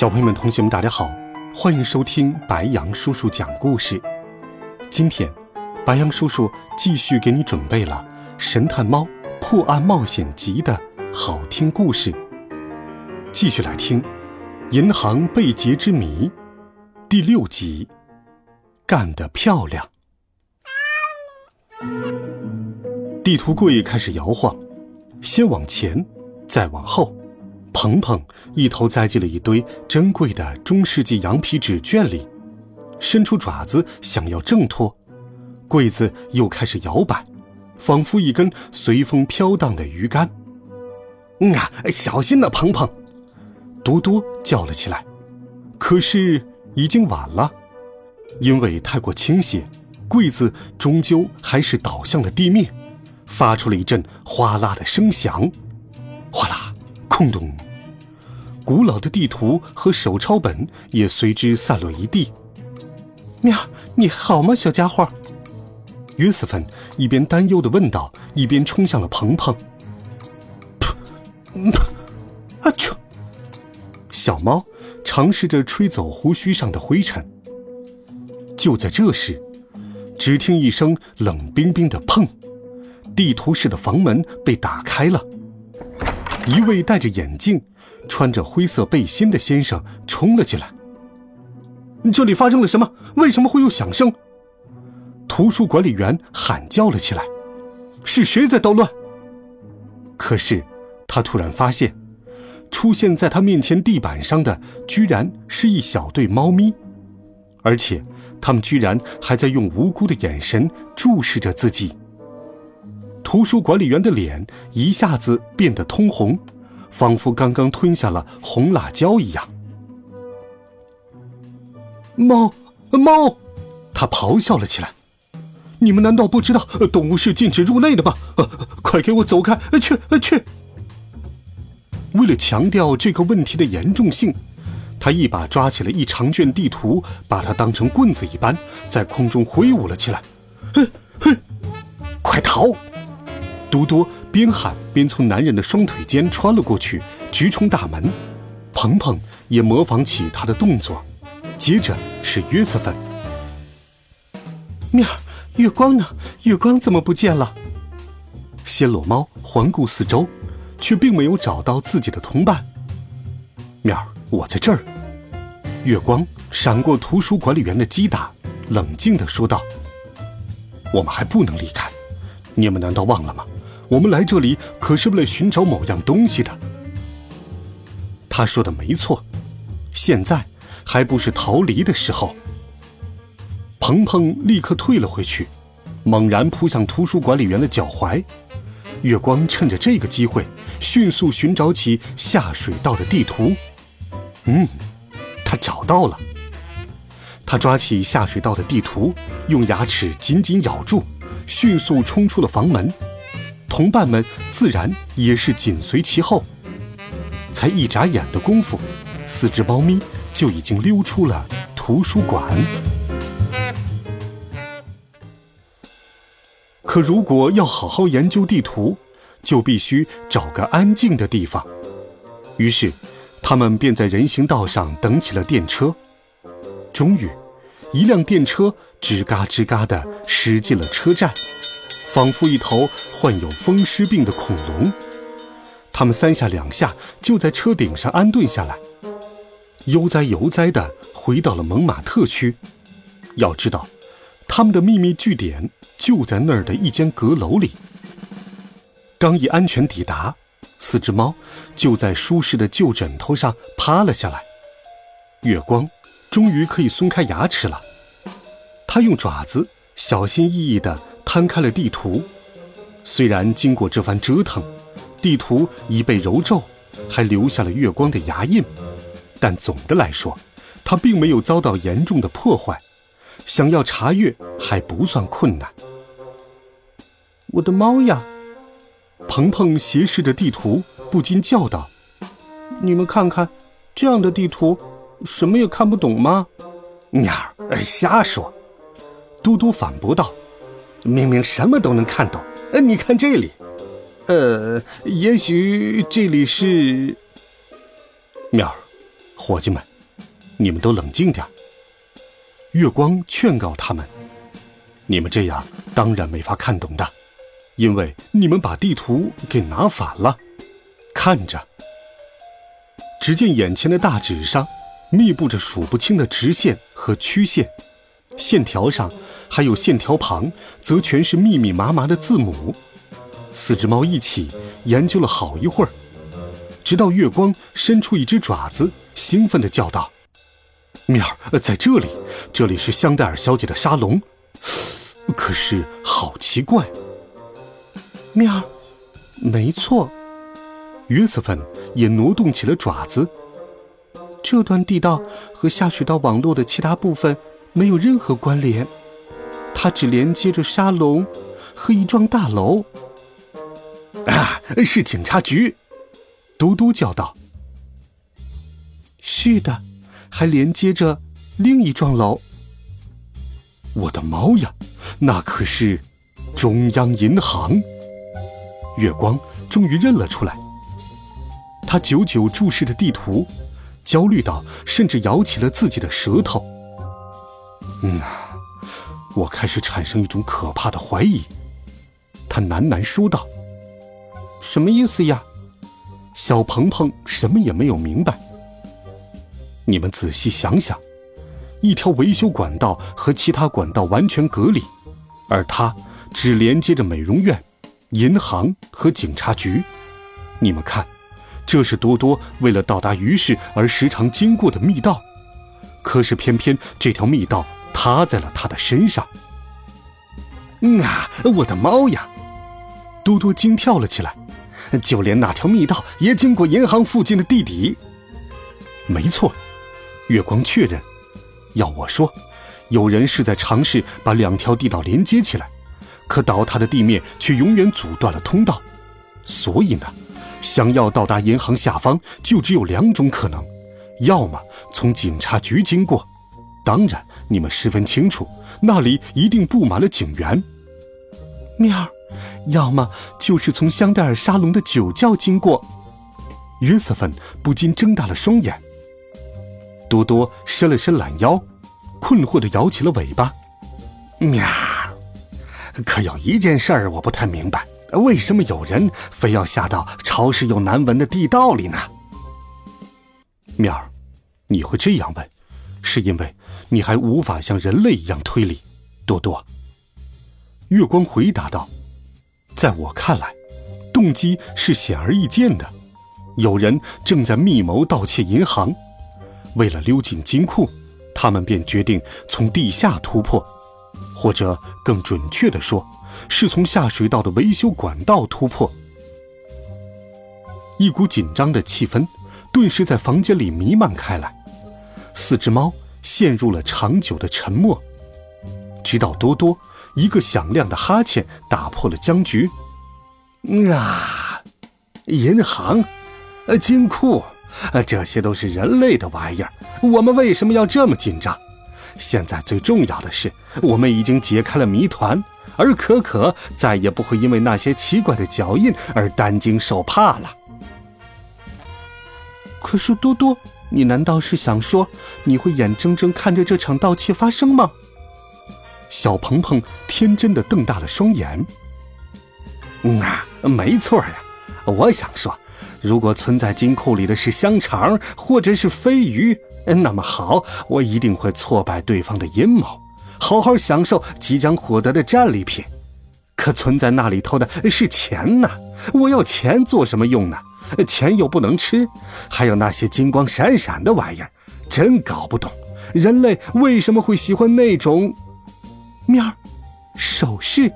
小朋友们、同学们，大家好，欢迎收听白羊叔叔讲故事。今天，白羊叔叔继续给你准备了《神探猫破案冒险集》的好听故事，继续来听《银行被劫之谜》第六集。干得漂亮！地图柜开始摇晃，先往前，再往后。鹏鹏一头栽进了一堆珍贵的中世纪羊皮纸卷里，伸出爪子想要挣脱，柜子又开始摇摆，仿佛一根随风飘荡的鱼竿。嗯啊，小心呐，鹏鹏！多多叫了起来。可是已经晚了，因为太过倾斜，柜子终究还是倒向了地面，发出了一阵哗啦的声响，哗啦。空洞，古老的地图和手抄本也随之散落一地。喵，你好吗，小家伙？约瑟芬一边担忧的问道，一边冲向了鹏鹏。噗，啊啾！小猫尝试着吹走胡须上的灰尘。就在这时，只听一声冷冰冰的“砰”，地图室的房门被打开了。一位戴着眼镜、穿着灰色背心的先生冲了进来。这里发生了什么？为什么会有响声？图书管理员喊叫了起来：“是谁在捣乱？”可是，他突然发现，出现在他面前地板上的居然是一小对猫咪，而且他们居然还在用无辜的眼神注视着自己。图书管理员的脸一下子变得通红，仿佛刚刚吞下了红辣椒一样。猫，猫！他咆哮了起来：“你们难道不知道动物是禁止入内的吗？快给我走开！去，去！”为了强调这个问题的严重性，他一把抓起了一长卷地图，把它当成棍子一般在空中挥舞了起来。“哼，哼，快逃！”多多边喊边从男人的双腿间穿了过去，直冲大门。鹏鹏也模仿起他的动作。接着是约瑟芬。面儿，月光呢？月光怎么不见了？暹罗猫环顾四周，却并没有找到自己的同伴。面儿，我在这儿。月光闪过图书管理员的击打，冷静地说道：“我们还不能离开。你们难道忘了吗？”我们来这里可是为了寻找某样东西的。他说的没错，现在还不是逃离的时候。鹏鹏立刻退了回去，猛然扑向图书管理员的脚踝。月光趁着这个机会，迅速寻找起下水道的地图。嗯，他找到了。他抓起下水道的地图，用牙齿紧紧咬住，迅速冲出了房门。同伴们自然也是紧随其后，才一眨眼的功夫，四只猫咪就已经溜出了图书馆。可如果要好好研究地图，就必须找个安静的地方。于是，他们便在人行道上等起了电车。终于，一辆电车吱嘎吱嘎地驶进了车站。仿佛一头患有风湿病的恐龙，他们三下两下就在车顶上安顿下来，悠哉悠哉地回到了蒙马特区。要知道，他们的秘密据点就在那儿的一间阁楼里。刚一安全抵达，四只猫就在舒适的旧枕头上趴了下来。月光终于可以松开牙齿了，它用爪子小心翼翼地。摊开了地图，虽然经过这番折腾，地图已被揉皱，还留下了月光的牙印，但总的来说，它并没有遭到严重的破坏，想要查阅还不算困难。我的猫呀！鹏鹏斜视着地图，不禁叫道：“你们看看，这样的地图，什么也看不懂吗？”鸟儿瞎说。嘟嘟反驳道：“明明什么都能看懂。呃，你看这里，呃，也许这里是……喵儿，伙计们，你们都冷静点。”月光劝告他们：“你们这样当然没法看懂的。”因为你们把地图给拿反了，看着。只见眼前的大纸上密布着数不清的直线和曲线，线条上还有线条旁，则全是密密麻麻的字母。四只猫一起研究了好一会儿，直到月光伸出一只爪子，兴奋地叫道：“面儿在这里，这里是香黛尔小姐的沙龙。可是好奇怪。”面儿，没错。约瑟芬也挪动起了爪子。这段地道和下水道网络的其他部分没有任何关联，它只连接着沙龙和一幢大楼。啊，是警察局！嘟嘟叫道。是的，还连接着另一幢楼。我的猫呀，那可是中央银行！月光终于认了出来，他久久注视着地图，焦虑到甚至咬起了自己的舌头。嗯啊，我开始产生一种可怕的怀疑。他喃喃说道：“什么意思呀？”小鹏鹏什么也没有明白。你们仔细想想，一条维修管道和其他管道完全隔离，而它只连接着美容院。银行和警察局，你们看，这是多多为了到达于市而时常经过的密道，可是偏偏这条密道塌在了他的身上。啊，我的猫呀！多多惊跳了起来，就连那条密道也经过银行附近的地底。没错，月光确认。要我说，有人是在尝试把两条地道连接起来。可倒塌的地面却永远阻断了通道，所以呢，想要到达银行下方，就只有两种可能：要么从警察局经过，当然你们十分清楚，那里一定布满了警员；面儿，要么就是从香黛尔沙龙的酒窖经过。约瑟芬不禁睁大了双眼。多多伸了伸懒腰，困惑地摇起了尾巴。喵。可有一件事儿我不太明白，为什么有人非要下到潮湿又难闻的地道里呢？喵，你会这样问，是因为你还无法像人类一样推理。多多，月光回答道：“在我看来，动机是显而易见的，有人正在密谋盗窃银行，为了溜进金库，他们便决定从地下突破。”或者更准确的说，是从下水道的维修管道突破。一股紧张的气氛顿时在房间里弥漫开来，四只猫陷入了长久的沉默，直到多多一个响亮的哈欠打破了僵局。啊，银行，呃，金库，呃，这些都是人类的玩意儿，我们为什么要这么紧张？现在最重要的是，我们已经解开了谜团，而可可再也不会因为那些奇怪的脚印而担惊受怕了。可是多多，你难道是想说你会眼睁睁看着这场盗窃发生吗？小鹏鹏天真的瞪大了双眼。嗯啊，没错呀，我想说，如果存在金库里的是香肠或者是飞鱼。那么好，我一定会挫败对方的阴谋，好好享受即将获得的战利品。可存在那里头的是钱呢？我要钱做什么用呢？钱又不能吃，还有那些金光闪闪的玩意儿，真搞不懂人类为什么会喜欢那种面儿首饰。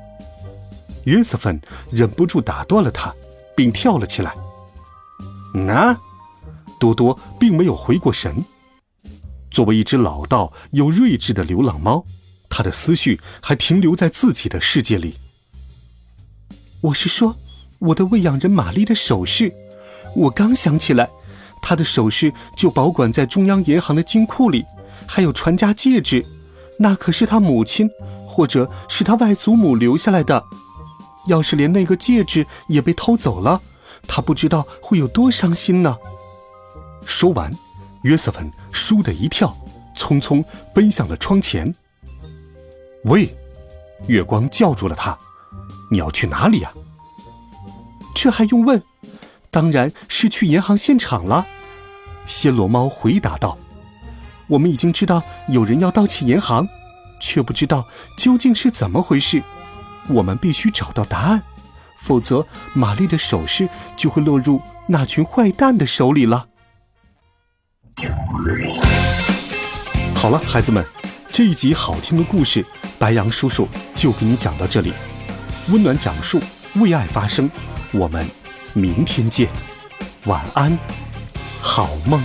约瑟芬忍不住打断了他，并跳了起来。啊，多多并没有回过神。作为一只老道又睿智的流浪猫，它的思绪还停留在自己的世界里。我是说，我的喂养人玛丽的首饰，我刚想起来，他的首饰就保管在中央银行的金库里，还有传家戒指，那可是他母亲或者是他外祖母留下来的。要是连那个戒指也被偷走了，他不知道会有多伤心呢。说完，约瑟芬“倏”的一跳，匆匆奔向了窗前。喂，月光叫住了他：“你要去哪里呀？”这还用问？当然是去银行现场了。暹罗猫回答道：“我们已经知道有人要盗窃银行，却不知道究竟是怎么回事。我们必须找到答案，否则玛丽的首饰就会落入那群坏蛋的手里了。”好了，孩子们，这一集好听的故事，白羊叔叔就给你讲到这里。温暖讲述，为爱发声。我们明天见，晚安，好梦。